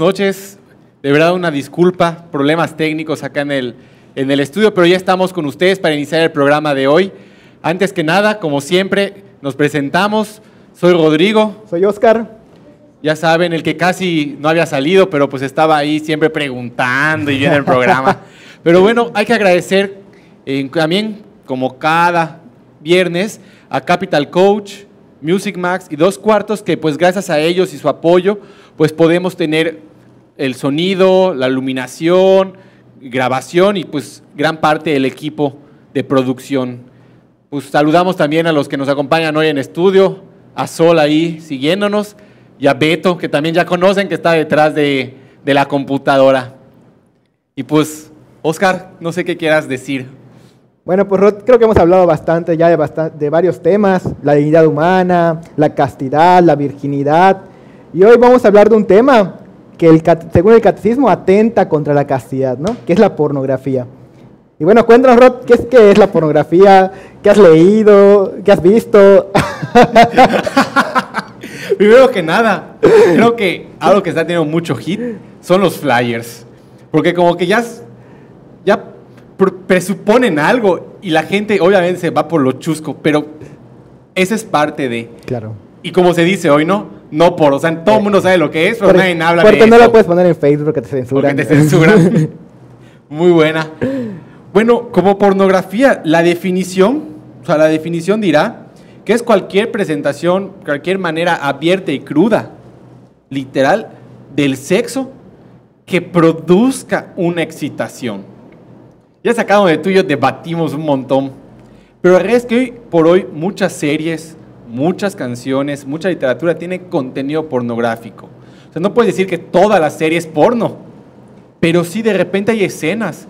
noches. De verdad una disculpa, problemas técnicos acá en el, en el estudio, pero ya estamos con ustedes para iniciar el programa de hoy. Antes que nada, como siempre, nos presentamos. Soy Rodrigo, Soy Oscar. ya saben, el que casi no había salido, pero pues estaba ahí siempre preguntando y viendo el programa. Pero bueno, hay que agradecer eh, también, como cada viernes, a Capital Coach, Music Max y Dos Cuartos, que pues gracias a ellos y su apoyo, pues podemos tener el sonido, la iluminación, grabación y pues gran parte del equipo de producción. Pues saludamos también a los que nos acompañan hoy en estudio, a Sol ahí siguiéndonos y a Beto, que también ya conocen que está detrás de, de la computadora. Y pues, Oscar, no sé qué quieras decir. Bueno, pues Rod, creo que hemos hablado bastante ya de, de varios temas, la dignidad humana, la castidad, la virginidad. Y hoy vamos a hablar de un tema que el, según el catecismo atenta contra la castidad, ¿no? Que es la pornografía. Y bueno, cuéntanos, Rod, ¿qué es, qué es la pornografía? ¿Qué has leído? ¿Qué has visto? Primero que nada, creo que algo que está teniendo mucho hit son los flyers. Porque como que ya, ya pr- presuponen algo y la gente obviamente se va por lo chusco, pero esa es parte de... claro. Y como se dice hoy, ¿no? No por, o sea, todo el mundo sabe lo que es, pero Por- nadie habla porque de no eso. lo puedes poner en Facebook porque te censuran. Porque te censuran. Muy buena. Bueno, como pornografía, la definición, o sea, la definición dirá que es cualquier presentación, cualquier manera abierta y cruda, literal, del sexo que produzca una excitación. Ya sacado de tú y yo debatimos un montón. Pero la realidad es que hoy por hoy muchas series, muchas canciones, mucha literatura tiene contenido pornográfico. O sea, no puedes decir que toda la serie es porno, pero sí de repente hay escenas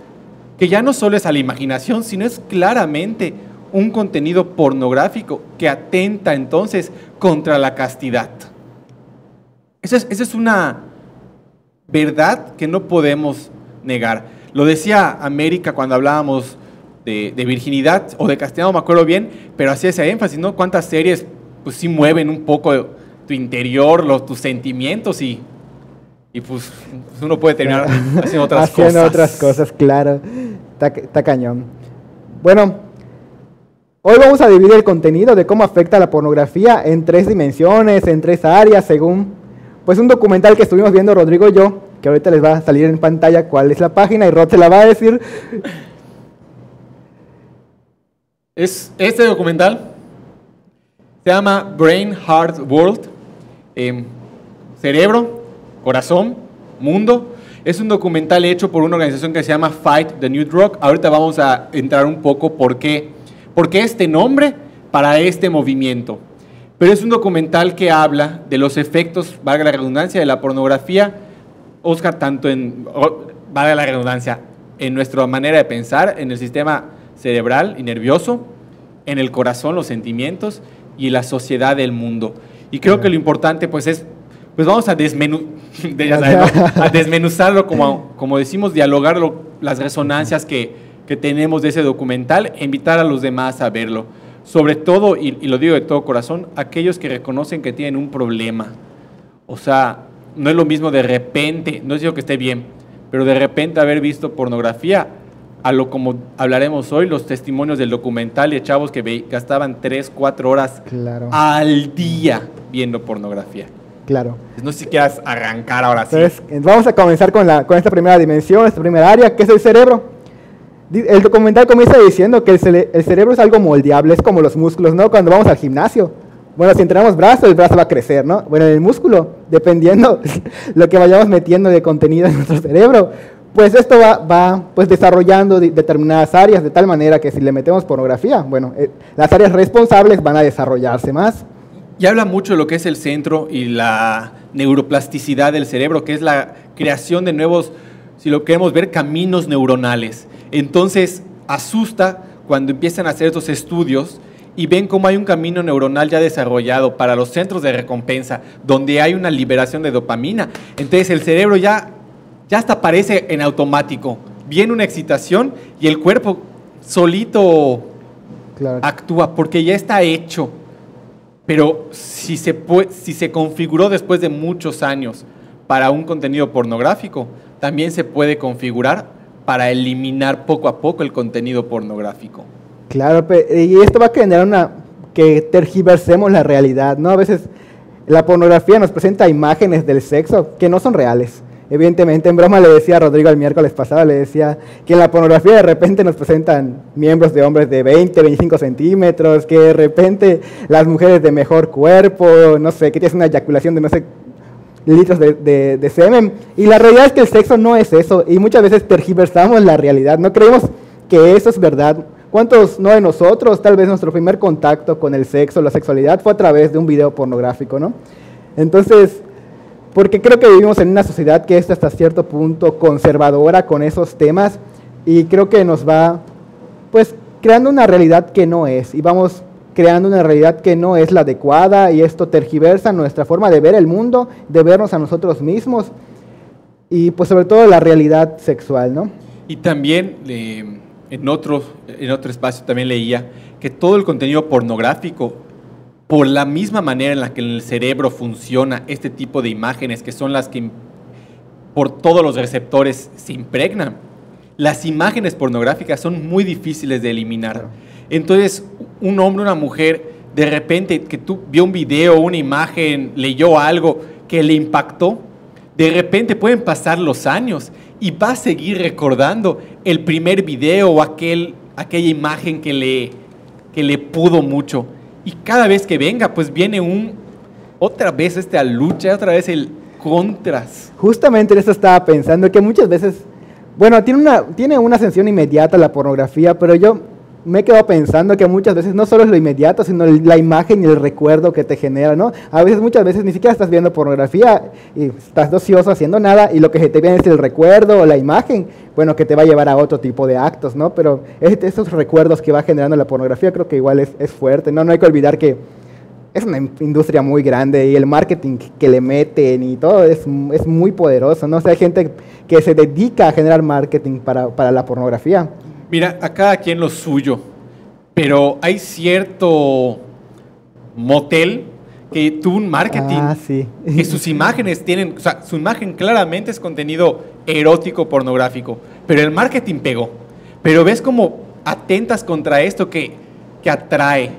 que ya no solo es a la imaginación, sino es claramente un contenido pornográfico que atenta entonces contra la castidad. Esa es, una verdad que no podemos negar. Lo decía América cuando hablábamos de, de virginidad o de castidad, no me acuerdo bien, pero hacía ese énfasis, ¿no? Cuántas series pues sí mueven un poco tu interior, los, tus sentimientos y, y pues, uno puede terminar haciendo otras Haciendo cosas. otras cosas, claro. Está, está cañón. Bueno, hoy vamos a dividir el contenido de cómo afecta la pornografía en tres dimensiones, en tres áreas, según pues un documental que estuvimos viendo Rodrigo y yo, que ahorita les va a salir en pantalla cuál es la página y Rod se la va a decir. Es, este documental se llama Brain Heart World, em, cerebro, corazón, mundo. Es un documental hecho por una organización que se llama Fight the New Drug. Ahorita vamos a entrar un poco por qué, por qué este nombre para este movimiento. Pero es un documental que habla de los efectos, valga la redundancia, de la pornografía, Oscar, tanto en, valga la redundancia, en nuestra manera de pensar, en el sistema cerebral y nervioso, en el corazón, los sentimientos y la sociedad del mundo. Y creo que lo importante pues es, pues vamos a, desmenuzarlo, como, como decimos, dialogar las resonancias que, que tenemos de ese documental, e invitar a los demás a verlo. Sobre todo, y, y lo digo de todo corazón, aquellos que reconocen que tienen un problema. O sea, no es lo mismo de repente, no digo que esté bien, pero de repente haber visto pornografía, a lo como hablaremos hoy, los testimonios del documental de chavos que gastaban 3, 4 horas Claro, al día viendo pornografía. claro. No sé si quieras arrancar ahora sí. Entonces, vamos a comenzar con, la, con esta primera dimensión, esta primera área, que es el cerebro. El documental comienza diciendo que el, cere- el cerebro es algo moldeable, es como los músculos, ¿no? Cuando vamos al gimnasio. Bueno, si entrenamos brazo, el brazo va a crecer, ¿no? Bueno, en el músculo, dependiendo lo que vayamos metiendo de contenido en nuestro cerebro, pues esto va, va pues desarrollando determinadas áreas de tal manera que si le metemos pornografía, bueno, eh, las áreas responsables van a desarrollarse más. Y habla mucho de lo que es el centro y la neuroplasticidad del cerebro, que es la creación de nuevos, si lo queremos ver, caminos neuronales. Entonces, asusta cuando empiezan a hacer estos estudios y ven cómo hay un camino neuronal ya desarrollado para los centros de recompensa, donde hay una liberación de dopamina. Entonces, el cerebro ya, ya hasta aparece en automático. Viene una excitación y el cuerpo solito Claro. actúa porque ya está hecho. Pero si se, si se configuró después de muchos años para un contenido pornográfico, también se puede configurar para eliminar poco a poco el contenido pornográfico. Claro, y esto va a generar una que tergiversemos la realidad, ¿no? A veces la pornografía nos presenta imágenes del sexo que no son reales. Evidentemente, en broma le decía a Rodrigo el miércoles pasado, le decía que en la pornografía de repente nos presentan miembros de hombres de 20, 25 centímetros, que de repente las mujeres de mejor cuerpo, no sé, que tienes una eyaculación de no sé litros de, de- semen. Y la realidad es que el sexo no es eso. Y muchas veces tergiversamos la realidad. No creemos que eso es verdad. ¿Cuántos no de nosotros, tal vez nuestro primer contacto con el sexo, la sexualidad, fue a través de un video pornográfico, ¿no? Entonces, porque creo que vivimos en una sociedad que es hasta cierto punto conservadora con esos temas y creo que nos va, pues, creando una realidad que no es y vamos creando una realidad que no es la adecuada y esto tergiversa nuestra forma de ver el mundo, de vernos a nosotros mismos y pues sobre todo la realidad sexual, ¿no? Y también eh, en, otro, en otro espacio también leía que todo el contenido pornográfico, por la misma manera en la que en el cerebro funciona este tipo de imágenes, que son las que por todos los receptores se impregnan, las imágenes pornográficas son muy difíciles de eliminar. Entonces, un hombre, una mujer, de repente que tú vio un video, una imagen, leyó algo que le impactó, de repente pueden pasar los años y va a seguir recordando el primer video o aquel, aquella imagen que le, que le pudo mucho. Y cada vez que venga, pues viene un, otra vez esta lucha, otra vez el contras. Justamente en eso estaba pensando, que muchas veces, bueno, tiene una, tiene una ascensión inmediata la pornografía, pero yo me he quedado pensando que muchas veces no solo es lo inmediato, sino la imagen y el recuerdo que te genera, ¿no? A veces, muchas veces ni siquiera estás viendo pornografía y estás ocioso haciendo nada y lo que te viene es el recuerdo o la imagen, bueno, que te va a llevar a otro tipo de actos, ¿no? Pero es- esos recuerdos que va generando la pornografía creo que igual es, fuerte, ¿no? No hay que olvidar que es una in- industria muy grande y el marketing que le meten y todo es, es muy poderoso, ¿no? O sea, hay gente que se dedica a generar marketing para, para la pornografía. Mira, a cada quien lo suyo, pero hay cierto motel que tuvo un marketing. Ah, sí. Que sus imágenes tienen, o sea, su imagen claramente es contenido erótico, pornográfico, pero el marketing pegó. Pero ves como atentas contra esto que, que atrae.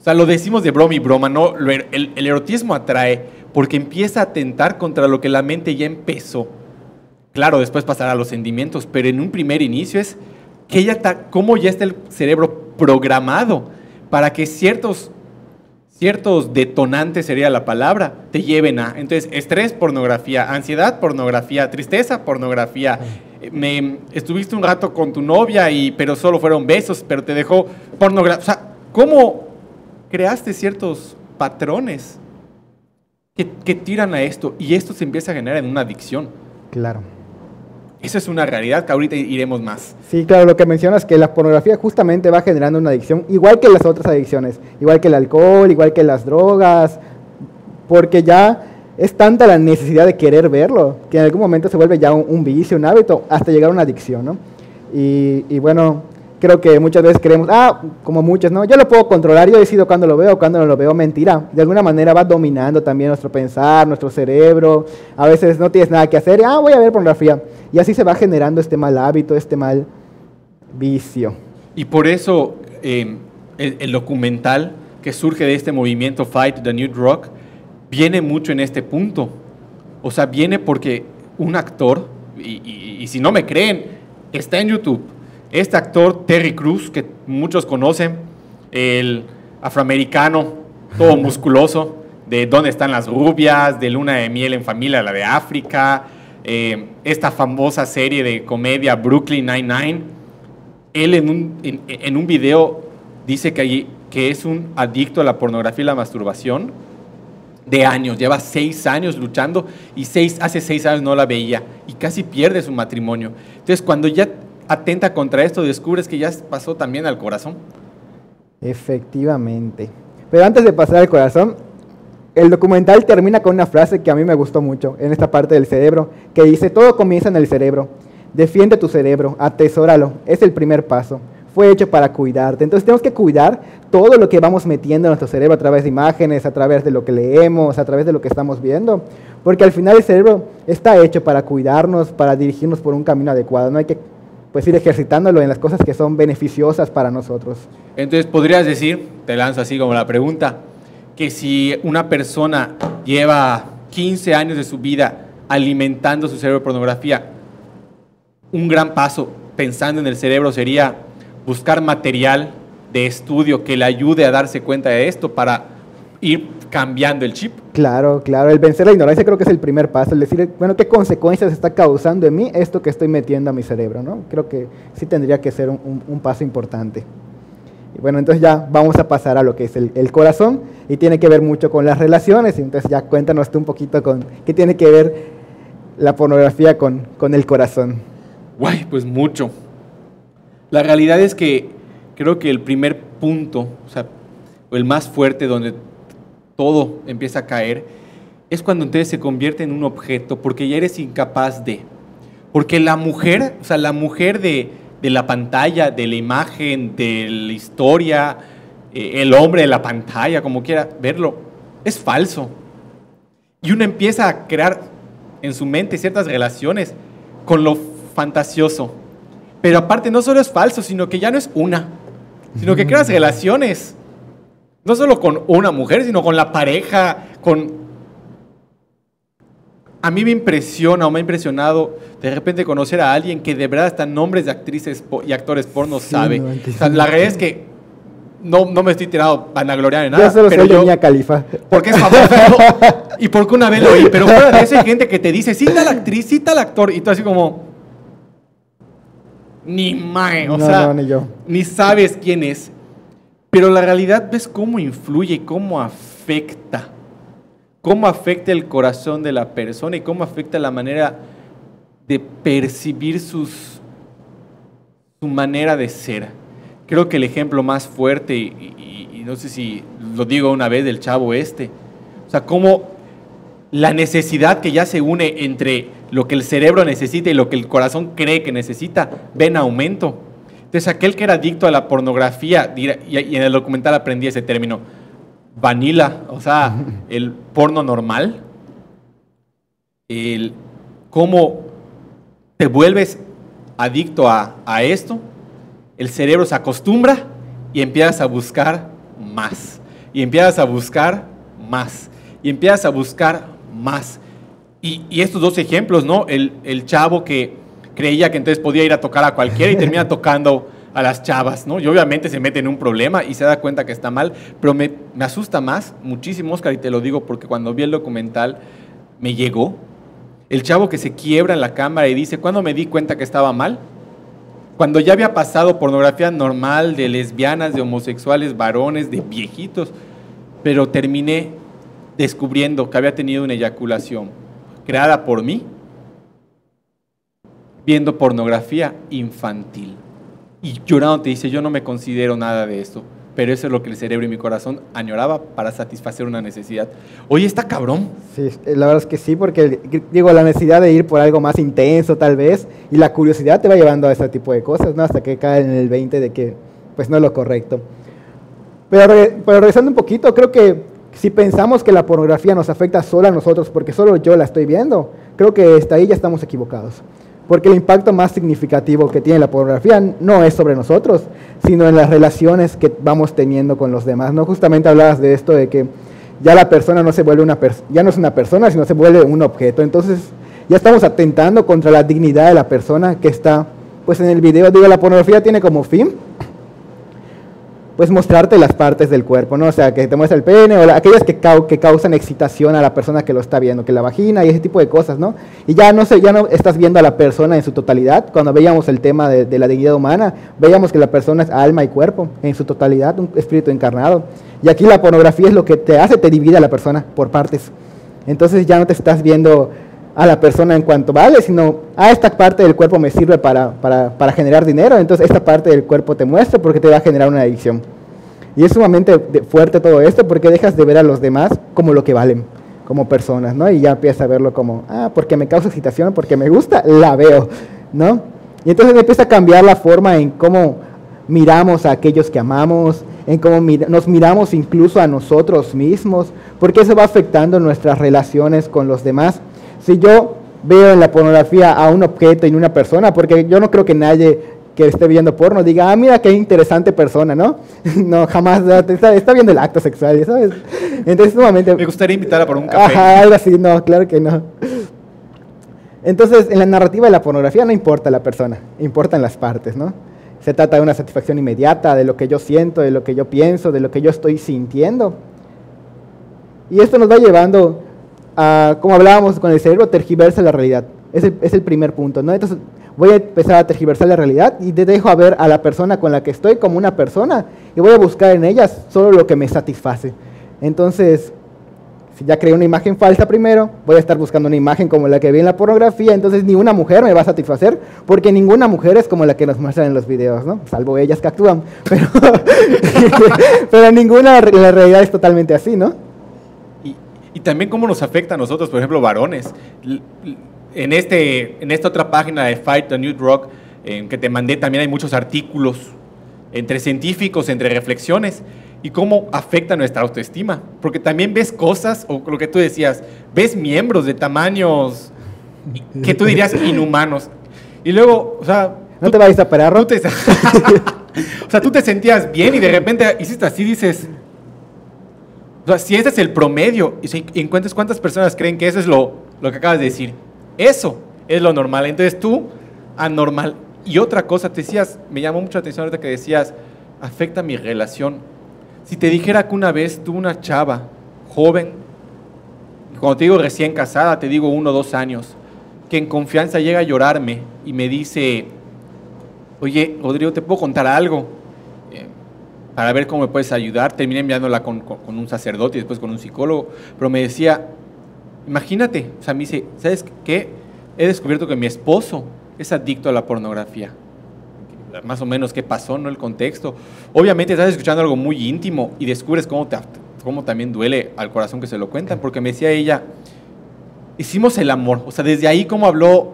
O sea, lo decimos de broma y broma, ¿no? Er- el, el erotismo atrae porque empieza a atentar contra lo que la mente ya empezó. Claro, después pasará a los sentimientos, pero en un primer inicio es que ya está, cómo ya está el cerebro programado para que ciertos, ciertos detonantes, sería la palabra, te lleven a. Entonces, estrés, pornografía, ansiedad, pornografía, tristeza, pornografía. Me, estuviste un rato con tu novia, y, pero solo fueron besos, pero te dejó pornografía. O sea, ¿cómo creaste ciertos patrones que, que tiran a esto? Y esto se empieza a generar en una adicción. Claro. Eso es una realidad que ahorita iremos más. Sí, claro, lo que mencionas que la pornografía justamente va generando una adicción, igual que las otras adicciones, igual que el alcohol, igual que las drogas, porque ya es tanta la necesidad de querer verlo, que en algún momento se vuelve ya un, un vicio, un hábito, hasta llegar a una adicción, ¿no? Y, bueno, creo que muchas veces creemos, ah, como muchos, ¿no? Yo lo puedo controlar, yo decido cuándo lo veo, cuándo no lo veo, mentira. De alguna manera va dominando también nuestro pensar, nuestro cerebro. A veces no tienes nada que hacer, ah, voy a ver pornografía. Y así se va generando este mal hábito, este mal vicio. Y por eso eh, el, el documental que surge de este movimiento Fight the New Rock viene mucho en este punto. O sea, viene porque un actor, y, y- y si no me creen, está en YouTube. Este actor, Terry Cruz, que muchos conocen, el afroamericano, todo musculoso, de dónde están las rubias, de Luna de Miel en Familia, la de África, eh, esta famosa serie de comedia Brooklyn Nine-Nine él en un, en, en un video dice que, allí- que es un adicto a la pornografía y la masturbación de años, lleva seis años luchando y seis, hace seis años no la veía y casi pierde su matrimonio. Entonces cuando ya atenta contra esto descubres que ya pasó también al corazón. Efectivamente. Pero antes de pasar al corazón, el documental termina con una frase que a mí me gustó mucho en esta parte del cerebro, que dice, todo comienza en el cerebro. Defiende tu cerebro, atesóralo, es el primer paso. Fue hecho para cuidarte. Entonces tenemos que cuidar todo lo que vamos metiendo en nuestro cerebro a través de imágenes, a través de lo que leemos, a través de lo que estamos viendo. Porque al final el cerebro está hecho para cuidarnos, para dirigirnos por un camino adecuado. No hay que pues ir ejercitándolo en las cosas que son beneficiosas para nosotros. Entonces podrías decir, te lanzo así como la pregunta, que si una persona lleva 15 años de su vida alimentando su cerebro de pornografía, un gran paso pensando en el cerebro sería buscar material de estudio que le ayude a darse cuenta de esto para ir cambiando el chip. Claro, claro, el vencer la ignorancia creo que es el primer paso, el decir, bueno, ¿qué consecuencias está causando en mí esto que estoy metiendo a mi cerebro? ¿no? Creo que sí tendría que ser un, un- un paso importante. Y bueno, entonces ya vamos a pasar a lo que es el, el corazón y tiene que ver mucho con las relaciones, entonces ya cuéntanos tú un poquito con qué tiene que ver la pornografía con, con el corazón. Guay, pues mucho. La realidad es que creo que el primer punto, o sea, el más fuerte donde todo empieza a caer, es cuando entonces se convierte en un objeto, porque ya eres incapaz de. Porque la mujer, o sea, la mujer de, de la pantalla, de la imagen, de la historia, el hombre de la pantalla, como quiera verlo, es falso. Y uno empieza a crear en su mente ciertas relaciones con lo fantasioso. Pero aparte no solo es falso, sino que ya no es una, sino que creas relaciones. No solo con una mujer, sino con la pareja, con... A mí me impresiona o me ha impresionado de repente conocer a alguien que de verdad hasta nombres de actrices y actores porno Sí, sabe. no, O antes- sea, la realidad es que no, no me estoy tirando vanagloriar en Yo nada, solo pero soy yo, Mia Califa. porque es famoso y porque una vez lo oí, pero fuera de eso hay gente que te dice, sí tal actriz, sí tal actor, y tú así como, ni mae, o No, sea, no, ni yo. ni sabes quién es, pero la realidad ves cómo influye, y cómo afecta, cómo afecta el corazón de la persona y cómo afecta la manera de percibir sus, su manera de ser. Creo que el ejemplo más fuerte, y, y- y no sé si lo digo una vez del chavo este, o sea, cómo la necesidad que ya se une entre lo que el cerebro necesita y lo que el corazón cree que necesita, ve en aumento. Entonces, aquel que era adicto a la pornografía, y en el documental aprendí ese término, vanilla, o sea, el porno normal, el cómo te vuelves adicto a, a esto, el cerebro se acostumbra y empiezas a buscar más. Y empiezas a buscar más. Y empiezas a buscar más. Y, y estos dos ejemplos, ¿no? El, el chavo que creía que entonces podía ir a tocar a cualquiera y termina tocando a las chavas, ¿no? Y obviamente se mete en un problema y se da cuenta que está mal, pero me, me asusta más, muchísimo, Oscar, y te lo digo porque cuando vi el documental me llegó. El chavo que se quiebra en la cámara y dice, ¿cuándo me di cuenta que estaba mal? Cuando ya había pasado pornografía normal de lesbianas, de homosexuales, varones, de viejitos, pero terminé descubriendo que había tenido una eyaculación creada por mí viendo pornografía infantil. Y llorando te dice, yo no me considero nada de esto, pero eso es lo que el cerebro y mi corazón añoraba para satisfacer una necesidad. Oye, está cabrón. Sí, la verdad es que sí, porque digo, la necesidad de ir por algo más intenso tal vez, y la curiosidad te va llevando a ese tipo de cosas, ¿no? Hasta que cae en el 20 de que pues no es lo correcto. Pero, pero regresando un poquito, creo que si pensamos que la pornografía nos afecta solo a nosotros porque solo yo la estoy viendo, creo que hasta ahí ya estamos equivocados. Porque el impacto más significativo que tiene la pornografía no es sobre nosotros, sino en las relaciones que vamos teniendo con los demás. ¿no? Justamente hablabas de esto de que ya la persona no se vuelve una ya no es una persona, sino se vuelve un objeto. Entonces, ya estamos atentando contra la dignidad de la persona que está pues en el video. Digo, la pornografía tiene como fin pues mostrarte las partes del cuerpo, ¿no? O sea, que te muestra el pene o la- aquellas que, que causan excitación a la persona que lo está viendo, que la vagina y ese tipo de cosas, ¿no? Y ya no sé, ya no estás viendo a la persona en su totalidad. Cuando veíamos el tema de, de la dignidad humana, veíamos que la persona es alma y cuerpo en su totalidad, un espíritu encarnado. Y aquí la pornografía es lo que te hace, te divide a la persona por partes. Entonces ya no te estás viendo a la persona en cuanto vale, sino a esta parte del cuerpo me sirve para, para, para generar dinero, entonces esta parte del cuerpo te muestra porque te va a generar una adicción. Y es sumamente fuerte todo esto porque dejas de ver a los demás como lo que valen, como personas, ¿no? Y ya empiezas a verlo como, ah, porque me causa excitación, porque me gusta, la veo, ¿no? Y entonces empieza a cambiar la forma en cómo miramos a aquellos que amamos, en cómo nos miramos incluso a nosotros mismos, porque eso va afectando nuestras relaciones con los demás. Si yo veo en la pornografía a un objeto y una persona, porque yo no creo que nadie que esté viendo porno diga, ah, mira qué interesante persona, ¿no? no, jamás, está, está viendo el acto sexual, ¿sabes? Entonces, sumamente... Me gustaría invitarla por un café. Ajá, algo así, no, claro que no. Entonces, en la narrativa de la pornografía no importa la persona, importan las partes, ¿no? Se trata de una satisfacción inmediata, de lo que yo siento, de lo que yo pienso, de lo que yo estoy sintiendo. Y esto nos va llevando como hablábamos con el cerebro, tergiversa la realidad. Es el, es el primer punto, ¿no? Entonces, voy a empezar a tergiversar la realidad y te dejo a ver a la persona con la que estoy como una persona y voy a buscar en ellas solo lo que me satisface. Entonces, si ya creé una imagen falsa primero, voy a estar buscando una imagen como la que vi en la pornografía, entonces ni una mujer me va a satisfacer, porque ninguna mujer es como la que nos muestran en los videos, ¿no? Salvo ellas que actúan, pero, pero ninguna, la realidad es totalmente así, ¿no? Y, también cómo nos afecta a nosotros, por ejemplo, varones. En, este, en esta otra página de Fight the New Rock, que te mandé, también hay muchos artículos entre científicos, entre reflexiones, y cómo afecta nuestra autoestima. Porque también ves cosas, o lo que tú decías, ves miembros de tamaños que tú dirías inhumanos. Y luego, o sea... No tú- te vayas a parar, te- o sea, tú te sentías bien y de repente hiciste así, dices... Si ese es el promedio, y si encuentras cuántas personas creen que eso es lo, lo que acabas de decir, eso es lo normal. Entonces tú, anormal. Y otra cosa, te decías, me llamó mucho la atención ahorita que decías, afecta mi relación. Si te dijera que una vez tú, una chava joven, cuando te digo recién casada, te digo uno o dos años, que en confianza llega a llorarme y me dice, oye, Rodrigo, ¿te puedo contar algo? Para ver cómo me puedes ayudar. Terminé enviándola con, con- con un sacerdote y después con un psicólogo, pero me decía, imagínate, o sea, me dice, ¿sabes qué? He descubierto que mi esposo es adicto a la pornografía. Más o menos qué pasó, ¿no? El contexto. Obviamente estás escuchando algo muy íntimo y descubres cómo, te, cómo también duele al corazón que se lo cuentan, porque me decía ella, hicimos el amor, o sea, desde ahí como habló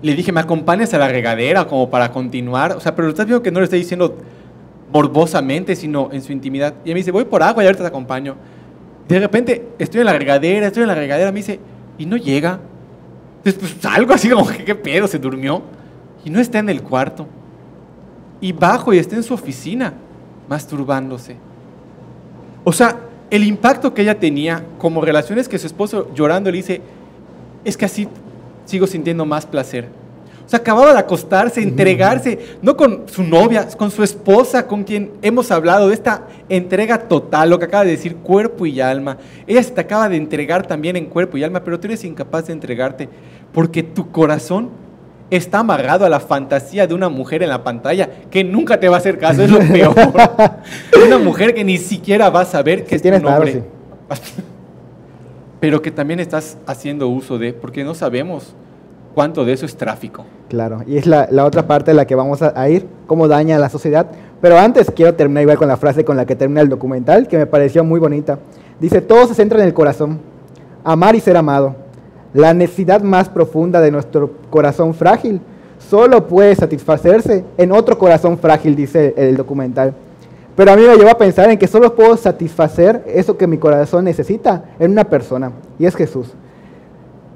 le dije, ¿me acompañas a la regadera como para continuar? O sea, pero estás viendo que no lo estoy diciendo morbosamente, sino en su intimidad. Y ella me dice, voy por agua y ahorita te acompaño. De repente, estoy en la regadera, estoy en la regadera, me dice, y no llega. Entonces, pues salgo así como, que, ¿qué pedo? Se durmió. Y no está en el cuarto. Y bajo y está en su oficina, masturbándose. O sea, el impacto que ella tenía como relaciones que su esposo llorando le dice, es que así sigo sintiendo más placer. O sea, acababa de acostarse, entregarse, no con su novia, con su esposa, con quien hemos hablado de esta entrega total, lo que acaba de decir, cuerpo y alma. Ella se te acaba de entregar también en cuerpo y alma, pero tú eres incapaz de entregarte porque tu corazón está amarrado a la fantasía de una mujer en la pantalla que nunca te va a hacer caso, es lo peor. una mujer que ni siquiera va a saber que Sí, es tu claro, nombre. Pero que también estás haciendo uso de, porque no sabemos cuánto de eso es tráfico. Claro, y es la, la otra parte a la que vamos a, a ir, cómo daña a la sociedad. Pero antes quiero terminar igual con la frase con la que termina el documental, que me pareció muy bonita. Dice, todo se centra en el corazón, amar y ser amado. La necesidad más profunda de nuestro corazón frágil solo puede satisfacerse en otro corazón frágil, dice el documental. Pero a mí me llevó a pensar en que solo puedo satisfacer eso que mi corazón necesita en una persona, y es Jesús.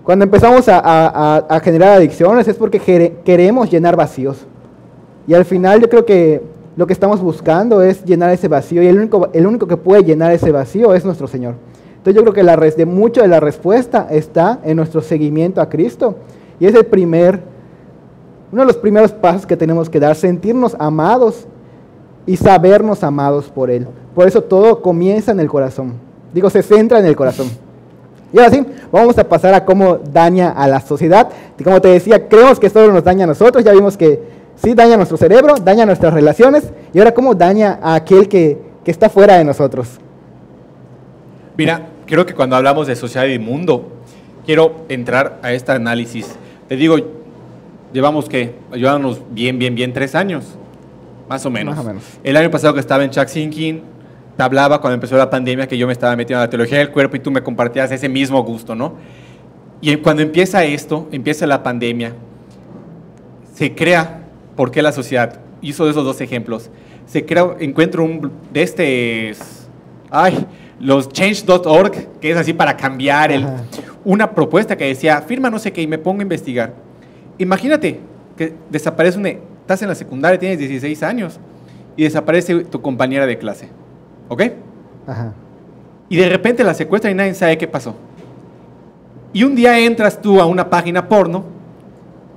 Cuando empezamos a, a- a- generar adicciones es porque quere- queremos llenar vacíos. Y al final yo creo que lo que estamos buscando es llenar ese vacío y el único, el único que puede llenar ese vacío es nuestro Señor. Entonces yo creo que la res- de mucho de la respuesta está en nuestro seguimiento a Cristo. Y es el primer, uno de los primeros pasos que tenemos que dar, sentirnos amados y sabernos amados por Él. Por eso todo comienza en el corazón. Digo, se centra en el corazón. Y ahora sí, vamos a pasar a cómo daña a la sociedad. Y como te decía, creemos que solo nos daña a nosotros. Ya vimos que sí daña nuestro cerebro, daña nuestras relaciones. Y ahora cómo daña a aquel que, que está fuera de nosotros. Mira, creo que cuando hablamos de sociedad y mundo, quiero entrar a este análisis. Te digo, llevamos que, ayudándonos bien, bien, bien, tres años, más o menos. Más o menos. El año pasado que estaba en Chuck Sinking, te hablaba cuando empezó la pandemia que yo me estaba metiendo en la teología del cuerpo y tú me compartías ese mismo gusto, ¿no? Y cuando empieza esto, empieza la pandemia, se crea, ¿por qué la sociedad? Hizo esos dos ejemplos. Se crea, encuentro un de este, ay, los change.org, que es así para cambiar el, una propuesta que decía, firma no sé qué y me pongo a investigar. Imagínate que desaparece una, estás en la secundaria, tienes 16 años y desaparece tu compañera de clase. ¿Ok? Ajá. Y de repente la secuestran y nadie sabe qué pasó. Y un día entras tú a una página porno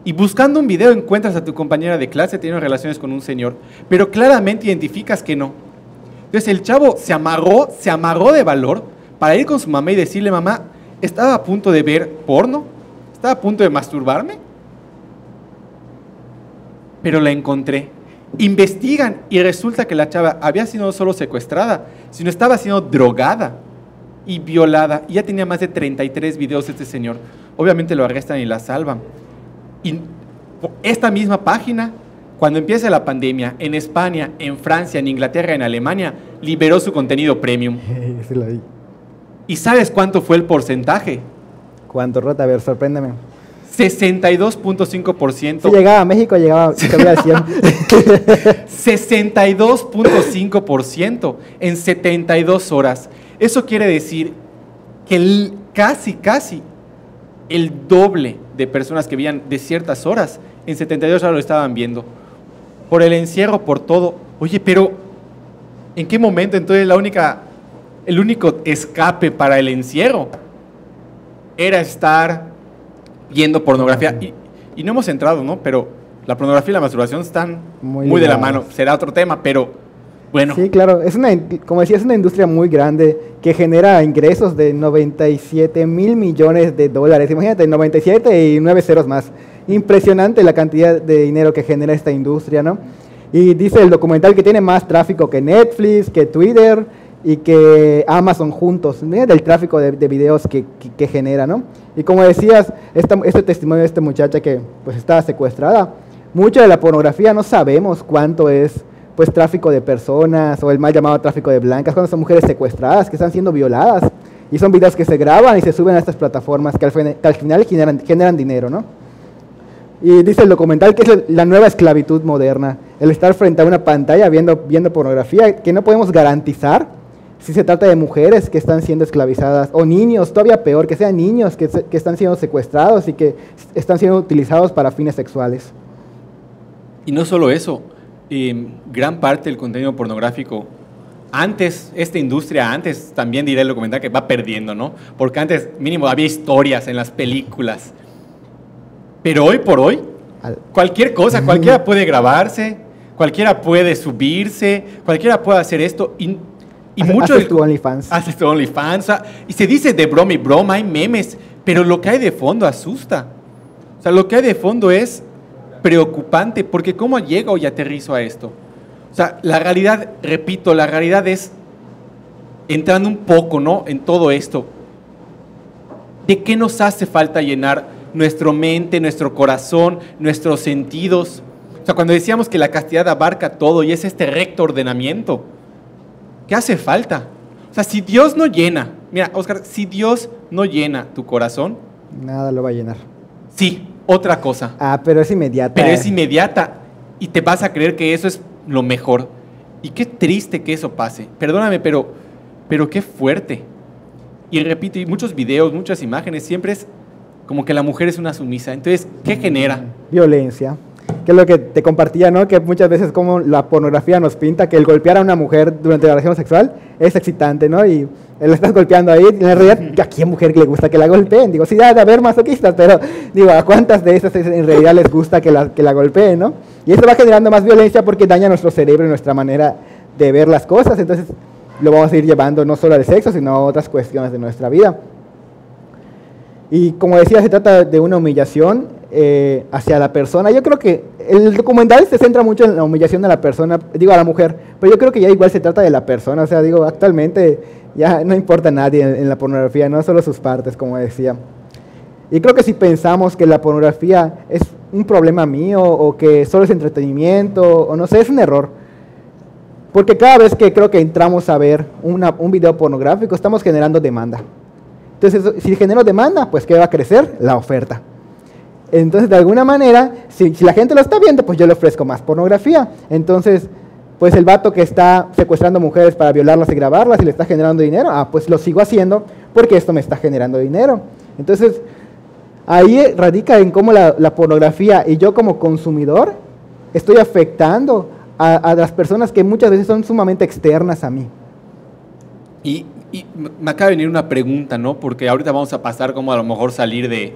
y buscando un video encuentras a tu compañera de clase teniendo relaciones con un señor, pero claramente identificas que no. Entonces el chavo se amarró, se amarró de valor para ir con su mamá y decirle, mamá, estaba a punto de ver porno, estaba a punto de masturbarme, pero la encontré. Investigan y resulta que la chava había sido no solo secuestrada, sino estaba siendo drogada y violada. Y ya tenía más de 33 videos este señor. Obviamente lo arrestan y la salvan. Y esta misma página, cuando empieza la pandemia, en España, en Francia, en Inglaterra, en Alemania, liberó su contenido premium. ¿Y sabes cuánto fue el porcentaje? ¿Cuánto rota? A ver, sorpréndeme. 62.5%. Si llegaba a México, llegaba al 100. 62.5% en 72 horas. Eso quiere decir que el- casi, casi el doble de personas que veían de ciertas horas, en 72 horas lo estaban viendo. Por el encierro, por todo. Oye, pero ¿en qué momento entonces la única, el único escape para el encierro era estar viendo pornografía? Y, y no hemos entrado, ¿no? Pero la pornografía y la masturbación están Muy muy, de la mano. Será otro tema, pero bueno. Sí, claro. Es una, como decía, es una industria muy grande que genera ingresos de 97 mil millones de dólares. Imagínate, 97 y 9 ceros más. Impresionante la cantidad de dinero que genera esta industria, ¿no? Y dice el documental que tiene más tráfico que Netflix, que Twitter y que Amazon juntos. Mira del tráfico de, de videos que, que- que genera, ¿no? Y como decías, esta- este testimonio de esta muchacha que pues estaba secuestrada, mucha de la pornografía no sabemos cuánto es pues tráfico de personas o el mal llamado tráfico de blancas, cuando son mujeres secuestradas que están siendo violadas y son videos que se graban y se suben a estas plataformas que al, que al final generan, generan dinero, ¿no? Y dice el documental que es la nueva esclavitud moderna, el estar frente a una pantalla viendo, viendo pornografía, que no podemos garantizar si se trata de mujeres que están siendo esclavizadas, o niños, todavía peor, que sean niños que, se- que están siendo secuestrados y que están siendo utilizados para fines sexuales. Y no solo eso, eh, gran parte del contenido pornográfico, antes, esta industria, antes también diré el documental que va perdiendo, ¿no? Porque antes mínimo había historias en las películas. Pero hoy por hoy, Al- cualquier cosa, cualquiera puede grabarse, cualquiera puede subirse, cualquiera puede hacer esto. Y, y Hace- mucho haces tu OnlyFans. Haces tu OnlyFans. Y se dice de broma y broma, hay memes, pero lo que hay de fondo asusta. O sea, lo que hay de fondo es preocupante, porque ¿cómo llego y aterrizo a esto? O sea, la realidad, repito, la realidad es, entrando un poco, ¿no? En todo esto, ¿de qué nos hace falta llenar nuestra mente, nuestro corazón, nuestros sentidos? O sea, cuando decíamos que la castidad abarca todo y es este recto ordenamiento, ¿qué hace falta? O sea, si Dios no llena, mira, Oscar, si Dios no llena tu corazón, Nada lo va a llenar. sí, otra cosa. Ah, pero es inmediata. Pero es inmediata y te vas a creer que eso es lo mejor. Y qué triste que eso pase. Perdóname, pero, pero qué fuerte. Y repito, y muchos videos, muchas imágenes, siempre es como que la mujer es una sumisa. Entonces, ¿qué genera? Violencia. Que es lo que te compartía, ¿no? Que muchas veces como la pornografía nos pinta que el golpear a una mujer durante la relación sexual es excitante, ¿no? Y la estás golpeando ahí. Y en realidad, ¿a qué mujer le gusta que la golpeen? Digo, sí, debe de haber masoquistas, pero digo, ¿a cuántas de esas en realidad les gusta que la, que la golpeen, ¿no? Y esto va generando más violencia porque daña nuestro cerebro y nuestra manera de ver las cosas. Entonces, lo vamos a ir llevando no solo al sexo, sino a otras cuestiones de nuestra vida. Y como decía, se trata de una humillación eh, hacia la persona. Yo creo que el documental se centra mucho en la humillación de la persona, digo a la mujer, pero yo creo que ya igual se trata de la persona. O sea, digo, actualmente ya no importa a nadie en, en la pornografía, no solo sus partes, como decía. Y creo que si pensamos que la pornografía es un problema mío o que solo es entretenimiento o no sé, es un error. Porque cada vez que creo que entramos a ver una- un video pornográfico, estamos generando demanda. Entonces, si genero demanda, pues ¿qué va a crecer? La oferta. Entonces, de alguna manera, si, la gente lo está viendo, pues yo le ofrezco más pornografía. Entonces, pues el vato que está secuestrando mujeres para violarlas y grabarlas y le está generando dinero, ah, pues lo sigo haciendo porque esto me está generando dinero. Entonces, ahí radica en cómo la, la pornografía y yo como consumidor estoy afectando a, a las personas que muchas veces son sumamente externas a mí. Y, y me acaba de venir una pregunta, ¿no? Porque ahorita vamos a pasar como a lo mejor salir de,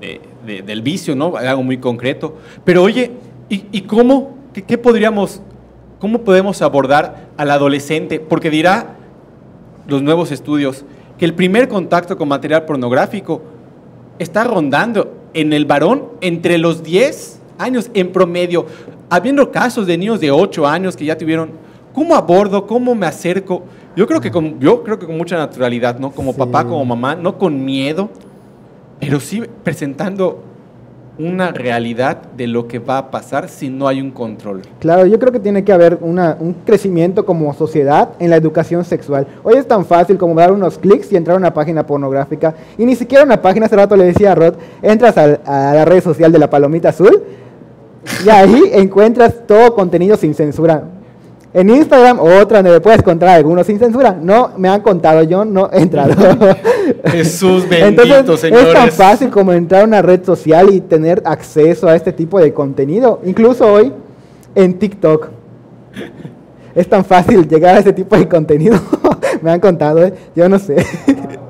de- de- del vicio, ¿no? Algo muy concreto. Pero oye, ¿y, y cómo? ¿Qué, qué podríamos, cómo podemos abordar al adolescente? Porque dirá los nuevos estudios que el primer contacto con material pornográfico está rondando en el varón entre los 10 años en promedio, habiendo casos de niños de 8 años que ya tuvieron, ¿cómo abordo? ¿Cómo me acerco? Yo creo que con, yo creo que con mucha naturalidad, ¿no? Como Sí. papá, como mamá, no con miedo, pero sí presentando una realidad de lo que va a pasar si no hay un control. Claro, yo creo que tiene que haber una- un crecimiento como sociedad en la educación sexual. Hoy es tan fácil como dar unos clics y entrar a una página pornográfica. Y ni siquiera una página, hace rato le decía a Rod, entras al- a, la red social de la palomita azul y ahí encuentras todo contenido sin censura. En Instagram, otra donde puedes encontrar algunos sin censura. No, me han contado, yo no he entrado. Jesús bendito, Entonces, es tan señores. fácil como entrar a una red social y tener acceso a este tipo de contenido. Incluso hoy en TikTok. Es tan fácil llegar a ese tipo de contenido. Me han contado, ¿eh? yo no sé.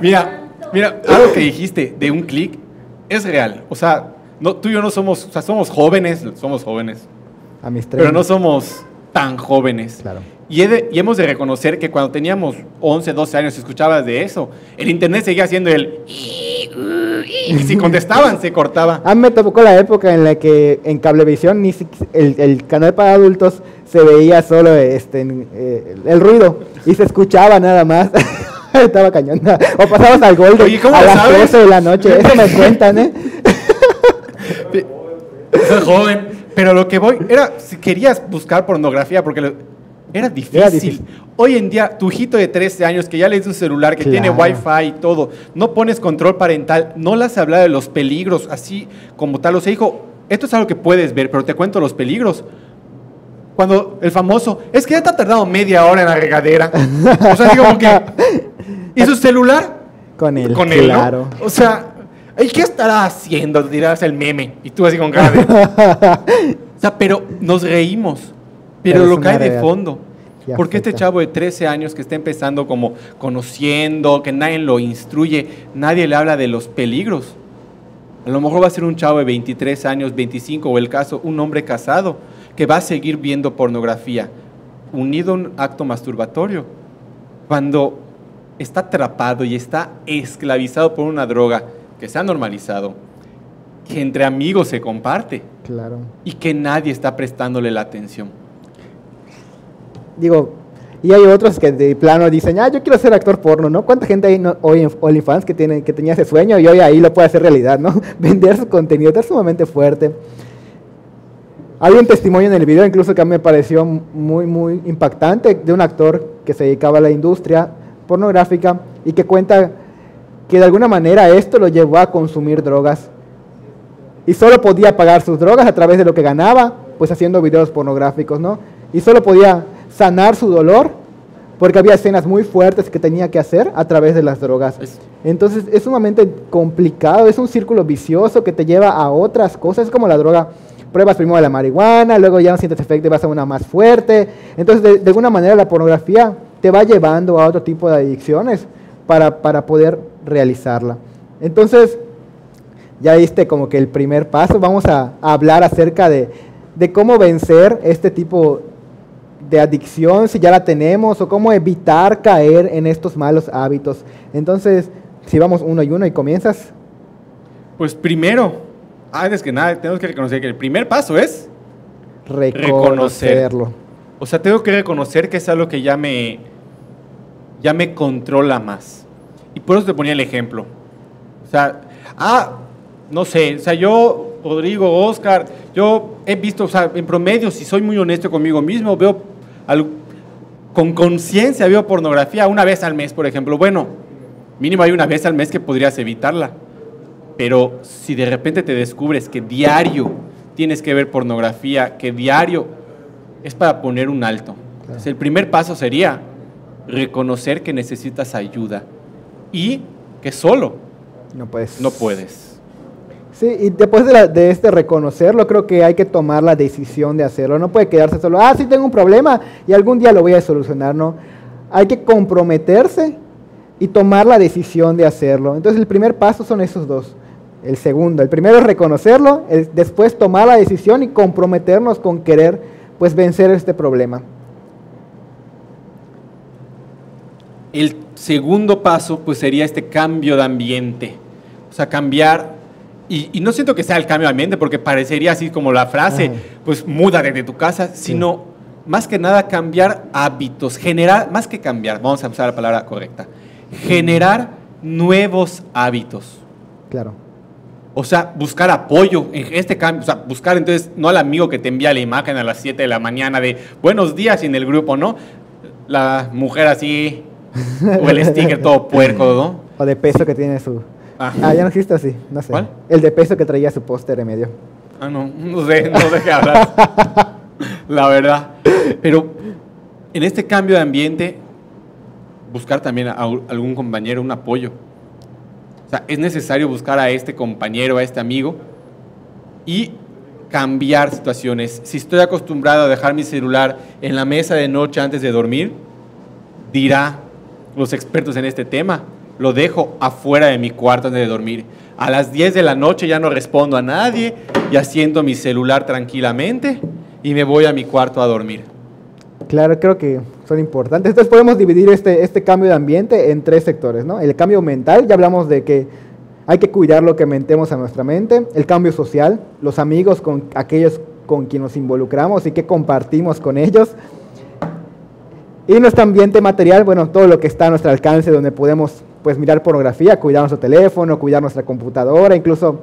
Mira, mira, algo que dijiste de un clic es real. O sea, no, tú y yo no somos, o sea, somos jóvenes, somos jóvenes, A mis pero no 30. somos tan jóvenes. Claro. Y, he de- y hemos de reconocer que cuando teníamos 11, 12 años, escuchabas de eso, el internet seguía haciendo el... Y si contestaban, se cortaba. A mí me tocó la época en la que en Cablevisión ni el, el canal para adultos se veía solo este, eh, el ruido y se escuchaba nada más. Estaba cañón. O pasabas al Golden Oye, ¿cómo a las sabes? 12 de la noche. Eso me cuentan, ¿eh? Soy joven. Pero lo que voy era, si querías buscar pornografía, porque lo- era, difícil. Era difícil. Hoy en día, tu hijito de 13 años que ya le es un celular, que tiene Claro. wifi y todo, no pones control parental, no le has hablado de los peligros, así como tal. O sea, hijo, esto es algo que puedes ver, pero te cuento los peligros. Cuando el famoso, es que ya te ha tardado media hora en la regadera. O sea, digo, como que. ¿Y su celular? Con él. con él, claro. ¿no? O sea, ¿y qué estará haciendo? Dirás el meme. Y tú así con cara de... O sea, pero nos reímos. Pero, Pero lo hay de fondo. Porque este afecta. chavo de 13 años que está empezando como conociendo, que nadie lo instruye, nadie le habla de los peligros. A lo mejor va a ser un chavo de 23 años, 25 o el caso, un hombre casado, que va a seguir viendo pornografía, unido a un acto masturbatorio. Cuando está atrapado y está esclavizado por una droga que se ha normalizado, que entre amigos se comparte Claro. y que nadie está prestándole la atención. Digo, y hay otros que de plano dicen, ah, yo quiero ser actor porno, ¿no? ¿Cuánta gente hay no- hoy en OnlyFans que, tiene, que tenía ese sueño y hoy ahí lo puede hacer realidad, ¿no? Vender su contenido, es sumamente fuerte. Hay un testimonio en el video incluso que a mí me pareció muy, muy impactante de un actor que se dedicaba a la industria pornográfica y que cuenta que de alguna manera esto lo llevó a consumir drogas y solo podía pagar sus drogas a través de lo que ganaba, pues haciendo videos pornográficos, ¿no? Y solo podía sanar su dolor porque había escenas muy fuertes que tenía que hacer a través de las drogas. Es- Entonces es sumamente complicado, es un círculo vicioso que te lleva a otras cosas, es como la droga. Pruebas primero la marihuana, luego ya no sientes efecto y vas a una más fuerte. Entonces, de, de alguna manera, la pornografía te va llevando a otro tipo de adicciones para, para poder realizarla. Entonces, ya diste como que el primer paso. Vamos a, a hablar acerca de, de cómo vencer este tipo de adicción, si ya la tenemos, o cómo evitar caer en estos malos hábitos. Entonces, si vamos uno y uno y comienzas, Pues primero, antes que nada, tenemos que reconocer que el primer paso es, reconocerlo. o sea, tengo que reconocer que es algo que ya me, ya me controla más. Y por eso te ponía el ejemplo. O sea, ah, no sé, o sea, yo, Rodrigo, Oscar, yo he visto, o sea, en promedio, si soy muy honesto conmigo mismo, veo con conciencia, veo pornografía una vez al mes, por ejemplo. Bueno, mínimo hay una vez al mes que podrías evitarla. Pero si de repente te descubres que diario tienes que ver pornografía, que diario es para poner un alto. Entonces, el primer paso sería reconocer que necesitas ayuda y que solo No puedes. no puedes. Sí, y después de, la- de este reconocerlo, creo que hay que tomar la decisión de hacerlo. No puede quedarse solo, ah, sí tengo un problema y algún día lo voy a solucionar, no. Hay que comprometerse y tomar la decisión de hacerlo. Entonces el primer paso son esos dos. El segundo, el primero es reconocerlo, el- después tomar la decisión y comprometernos con querer pues vencer este problema. El segundo paso pues sería este cambio de ambiente. O sea, cambiar, y, y no siento que sea el cambio de ambiente porque parecería así como la frase, Ajá. pues múdate de tu casa, sino más que nada cambiar hábitos, generar, más que cambiar, vamos a usar la palabra correcta, generar nuevos hábitos. Claro. O sea, buscar apoyo en este cambio, o sea, buscar entonces no al amigo que te envía la imagen a las 7 de la mañana de buenos días en el grupo, ¿no? La mujer así, o el sticker todo puerco, ¿no? O de peso que tiene su... Ah. Ah, ya no existe así, no sé. ¿Cuál? El de peso que traía su póster en medio. Ah, no, no sé, no sé qué hablar. La verdad. Pero en este cambio de ambiente, buscar también a algún compañero, un apoyo. O sea, es necesario buscar a este compañero, a este amigo y cambiar situaciones. Si estoy acostumbrado a dejar mi celular en la mesa de noche antes de dormir, dirá los expertos en este tema, lo dejo afuera de mi cuarto antes de dormir. A las 10 de la noche ya no respondo a nadie, ya siento mi celular tranquilamente y me voy a mi cuarto a dormir. Claro, creo que son importantes. Entonces podemos dividir este, este cambio de ambiente en tres sectores, ¿no? El cambio mental, ya hablamos de que hay que cuidar lo que metemos a nuestra mente. El cambio social, los amigos con aquellos con quien nos involucramos y que compartimos con ellos. Y nuestro ambiente material, bueno, todo lo que está a nuestro alcance, donde podemos pues mirar pornografía, cuidar nuestro teléfono, cuidar nuestra computadora, incluso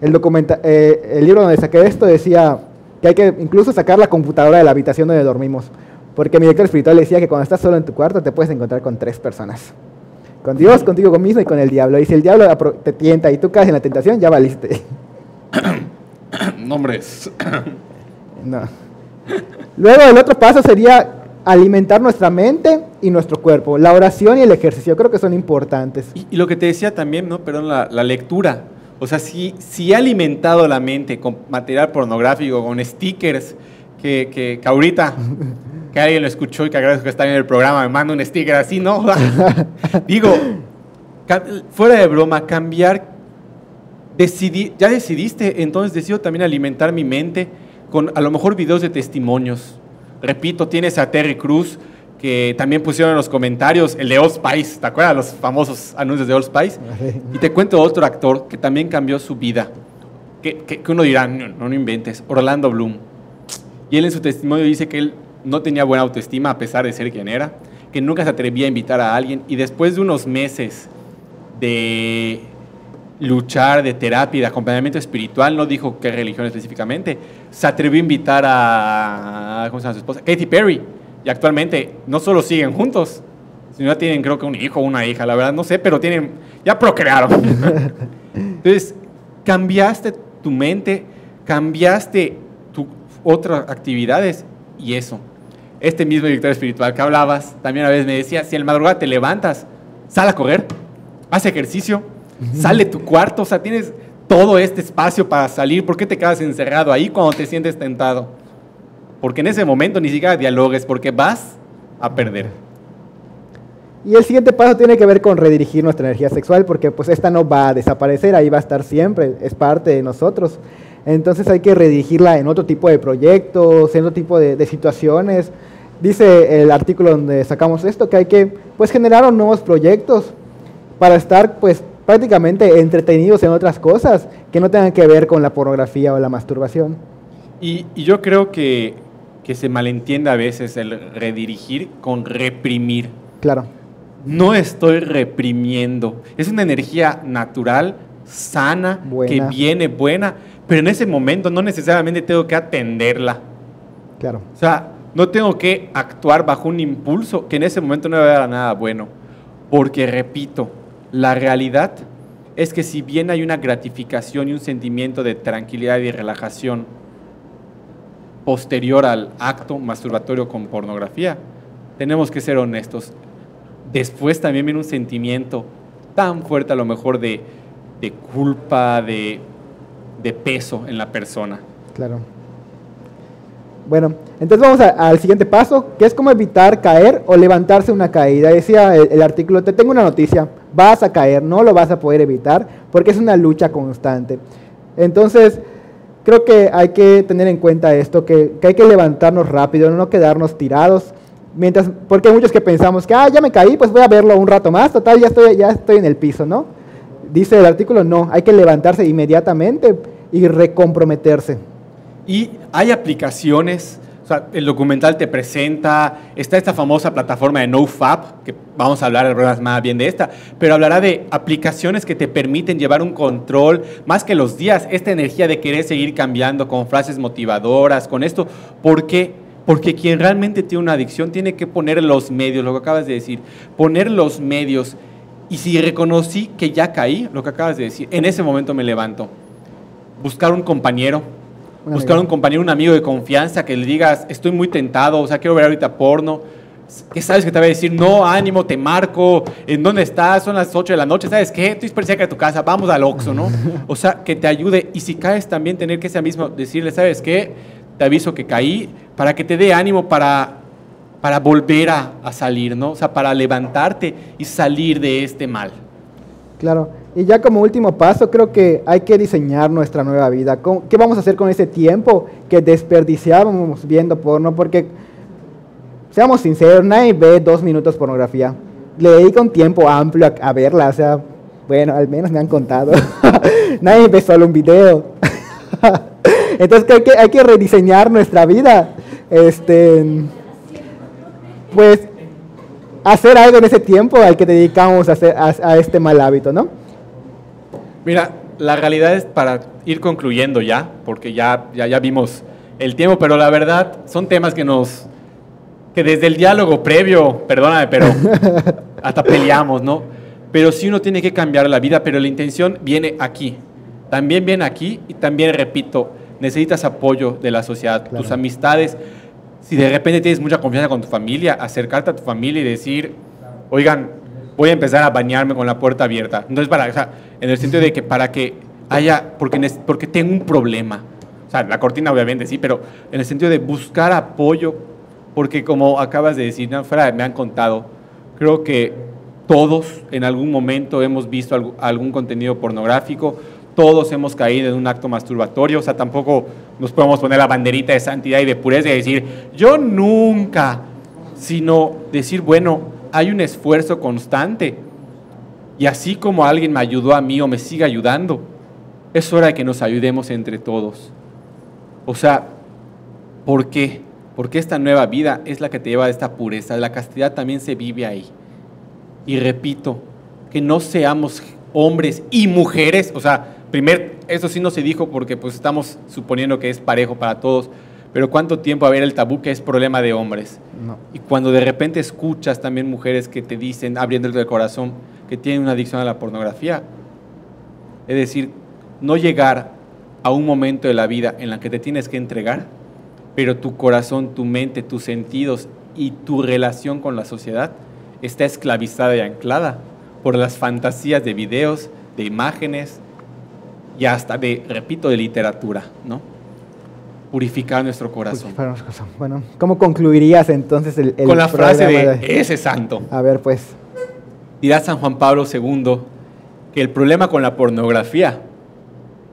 el, documenta eh, el libro donde saqué esto decía que hay que incluso sacar la computadora de la habitación donde dormimos, porque mi director espiritual decía que cuando estás solo en tu cuarto te puedes encontrar con tres personas. Con Dios, contigo mismo y con el diablo. Y si el diablo te tienta y tú caes en la tentación, ya valiste. Nombres. No. Luego el otro paso sería alimentar nuestra mente y nuestro cuerpo. La oración y el ejercicio creo que son importantes. Y, lo que te decía también, ¿no? Perdón, la, la lectura. O sea, si, si he alimentado la mente con material pornográfico, con stickers, que, que, que ahorita que alguien lo escuchó y que agradezco que está en el programa, me manda un sticker así, ¿no? Digo, fuera de broma, cambiar, decidí, ya decidiste, entonces decido también alimentar mi mente con a lo mejor videos de testimonios. Repito, tienes a Terry Cruz, que también pusieron en los comentarios el de Old Spice, ¿te acuerdas? Los famosos anuncios de Old Spice. Y te cuento otro actor que también cambió su vida, que, que- que uno dirá, no, no, no inventes, Orlando Bloom. Y él en su testimonio dice que él no tenía buena autoestima a pesar de ser quien era, que nunca se atrevía a invitar a alguien y después de unos meses de luchar, de terapia y de acompañamiento espiritual, no dijo qué religión específicamente, se atrevió a invitar a, ¿cómo se llama su esposa? Katy Perry. Y actualmente no solo siguen juntos, sino ya tienen creo que un hijo o una hija, la verdad no sé, pero tienen, ya procrearon. Entonces, cambiaste tu mente, cambiaste tus otras actividades y eso. Este mismo director espiritual que hablabas, también a veces me decía, si en la madrugada te levantas, sal a correr, haz ejercicio, sal de tu cuarto, o sea, tienes todo este espacio para salir, ¿por qué te quedas encerrado ahí cuando te sientes tentado? Porque en ese momento ni siquiera dialogues, porque vas a perder. Y el siguiente paso tiene que ver con redirigir nuestra energía sexual, porque pues esta no va a desaparecer, ahí va a estar siempre, es parte de nosotros. Entonces hay que redirigirla en otro tipo de proyectos, en otro tipo de, de situaciones. Dice el artículo donde sacamos esto, que hay que pues generar nuevos proyectos para estar pues prácticamente entretenidos en otras cosas que no tengan que ver con la pornografía o la masturbación. Y, y yo creo que, que se malentiende a veces el redirigir con reprimir. Claro, No estoy reprimiendo. Es una energía natural, sana, Buena. que viene buena, pero en ese momento no necesariamente tengo que atenderla. claro. O sea, no tengo que actuar bajo un impulso que en ese momento no va a dar nada bueno. Porque, repito, la realidad es que si bien hay una gratificación y un sentimiento de tranquilidad y relajación posterior al acto masturbatorio con pornografía, tenemos que ser honestos. Después también viene un sentimiento tan fuerte a lo mejor de, culpa, de, peso en la persona. Claro. Bueno, entonces vamos al siguiente paso, que es cómo evitar caer o levantarse una caída. Decía el artículo, te tengo una noticia, vas a caer, no lo vas a poder evitar, porque es una lucha constante. Entonces, creo que hay que tener en cuenta esto, que, hay que levantarnos rápido, no quedarnos tirados. Mientras, porque hay muchos que pensamos que, ah, ya me caí, pues voy a verlo un rato más, total, ya estoy, ya estoy en el piso, ¿no? Dice el artículo, no, hay que levantarse inmediatamente y recomprometerse. Y hay aplicaciones, el documental te presenta, está esta famosa plataforma de NoFap, que vamos a hablar más bien de esta, pero hablará de aplicaciones que te permiten llevar un control, más que los días, esta energía de querer seguir cambiando con frases motivadoras, con esto, ¿por qué? Porque quien realmente tiene una adicción tiene que poner los medios, lo que acabas de decir, poner los medios. Y si reconocí que ya caí, lo que acabas de decir, en ese momento me levanto. Buscar un compañero, Un buscar amigo. un compañero, un amigo de confianza que le digas, estoy muy tentado, o sea, quiero ver ahorita porno. ¿Qué sabes que te va a decir? No, ánimo, te marco, ¿en dónde estás? Son las 8 de la noche, ¿sabes qué? Estoy súper cerca de tu casa, vamos al Oxxo, ¿no? O sea, que te ayude. Y si caes también, tener que ese mismo, decirle, ¿sabes qué? Te aviso que caí, para que te dé ánimo para, para volver a, a salir, ¿no? O sea, para levantarte y salir de este mal. Claro. Y ya como último paso, creo que hay que diseñar nuestra nueva vida. ¿Cómo- ¿Qué vamos a hacer con ese tiempo que desperdiciábamos viendo porno? Porque, seamos sinceros, nadie ve dos minutos pornografía. Le dedica un tiempo amplio a, a verla, o sea, bueno, al menos me han contado. nadie ve solo un video. Entonces creo que hay que rediseñar nuestra vida. Este, pues hacer algo en ese tiempo al que dedicamos a, hacer- a- a este mal hábito, ¿no? Mira, la realidad es para ir concluyendo ya, porque ya, ya, ya vimos el tiempo, pero la verdad son temas que nos, que desde el diálogo previo, perdóname, pero hasta peleamos, ¿no? Pero sí uno tiene que cambiar la vida, pero la intención viene aquí. También viene aquí y también, repito, necesitas apoyo de la sociedad, Claro. tus amistades. Si de repente tienes mucha confianza con tu familia, acercarte a tu familia y decir, oigan, voy a empezar a bañarme con la puerta abierta. Entonces, para, o sea, en el sentido de que para que haya, porque, porque tengo un problema. O sea, la cortina obviamente sí, pero en el sentido de buscar apoyo, porque como acabas de decir, fuera me han contado, creo que todos en algún momento hemos visto algún contenido pornográfico, todos hemos caído en un acto masturbatorio, o sea, tampoco nos podemos poner la banderita de santidad y de pureza y decir, yo nunca, sino decir, bueno, hay un esfuerzo constante. Y así como alguien me ayudó a mí o me sigue ayudando, es hora de que nos ayudemos entre todos. O sea, ¿por qué? Porque esta nueva vida es la que te lleva a esta pureza. La castidad también se vive ahí. Y repito, que no seamos hombres y mujeres, o sea, primer, eso sí no se dijo porque pues estamos suponiendo que es parejo para todos, pero ¿cuánto tiempo a ver el tabú que es problema de hombres? No. Y cuando de repente escuchas también mujeres que te dicen, abriendo el corazón, que tienen una adicción a la pornografía, es decir, no llegar a un momento de la vida en la que te tienes que entregar, pero tu corazón, tu mente, tus sentidos y tu relación con la sociedad está esclavizada y anclada por las fantasías de videos, de imágenes y hasta de, repito, de literatura, ¿no? Purificar nuestro corazón. Purificar nuestro corazón. Bueno, ¿cómo concluirías entonces el, el Con la frase programa de ese santo. A ver, pues. Dirá San Juan Pablo II que el problema con la pornografía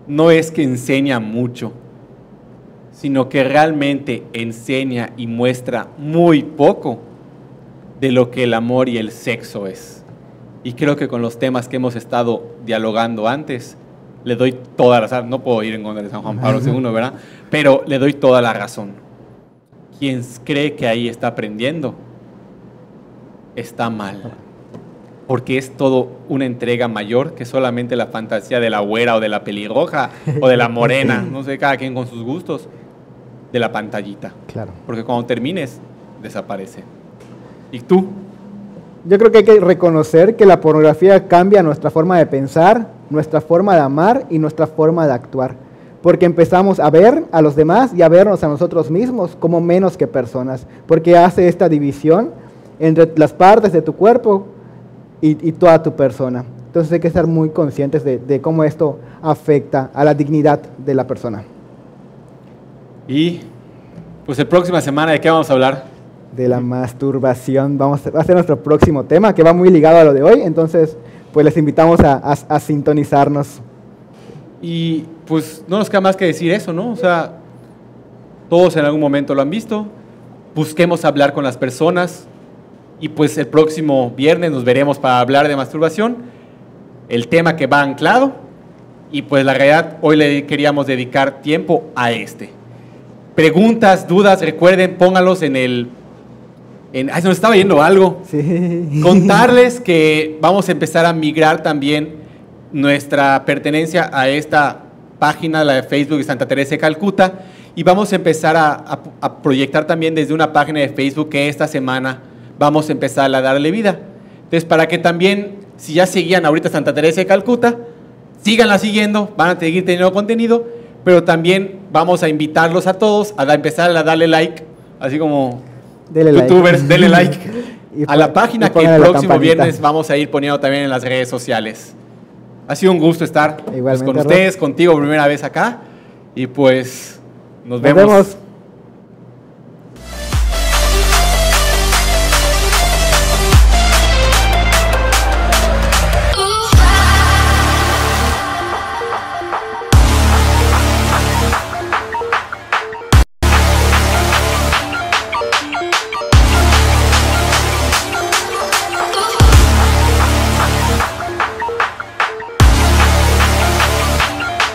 no es que enseña mucho, sino que realmente enseña y muestra muy poco de lo que el amor y el sexo es. Y creo que con los temas que hemos estado dialogando antes, le doy toda la razón. No puedo ir en contra de San Juan Pablo II, ¿verdad? Pero le doy toda la razón. Quien cree que ahí está aprendiendo, está mal. Porque es todo una entrega mayor que solamente la fantasía de la güera o de la pelirroja o de la morena, no sé, cada quien con sus gustos, de la pantallita. Claro. Porque cuando termines, desaparece. ¿Y tú? Yo creo que hay que reconocer que la pornografía cambia nuestra forma de pensar, nuestra forma de amar y nuestra forma de actuar. Porque empezamos a ver a los demás y a vernos a nosotros mismos como menos que personas. Porque hace esta división entre las partes de tu cuerpo y, y toda tu persona. Entonces hay que estar muy conscientes de, de cómo esto afecta a la dignidad de la persona. Y pues la próxima semana, ¿de qué vamos a hablar? De la masturbación, vamos a, va a ser nuestro próximo tema, que va muy ligado a lo de hoy, entonces pues les invitamos a, a- a sintonizarnos. Y pues no nos queda más que decir eso, ¿no? O sea, todos en algún momento lo han visto. Busquemos hablar con las personas. Y pues el próximo viernes nos veremos para hablar de masturbación. El tema que va anclado. Y pues la realidad, hoy le queríamos dedicar tiempo a este. Preguntas, dudas, recuerden, póngalos en el... En, ay, se nos estaba yendo algo. Sí. Contarles que vamos a empezar a migrar también nuestra pertenencia a esta página, la de Facebook de Santa Teresa de Calcuta, y vamos a empezar a, a- a proyectar también desde una página de Facebook que esta semana vamos a empezar a darle vida. Entonces, para que también, si ya seguían ahorita Santa Teresa de Calcuta, síganla siguiendo, van a seguir teniendo contenido, pero también vamos a invitarlos a todos a da- empezar a darle like, así como Dele like. youtubers, denle like a la página que el próximo viernes vamos a ir poniendo también en las redes sociales. Ha sido un gusto estar pues, con ustedes, contigo primera vez acá. Y pues nos, Nos vemos. vemos.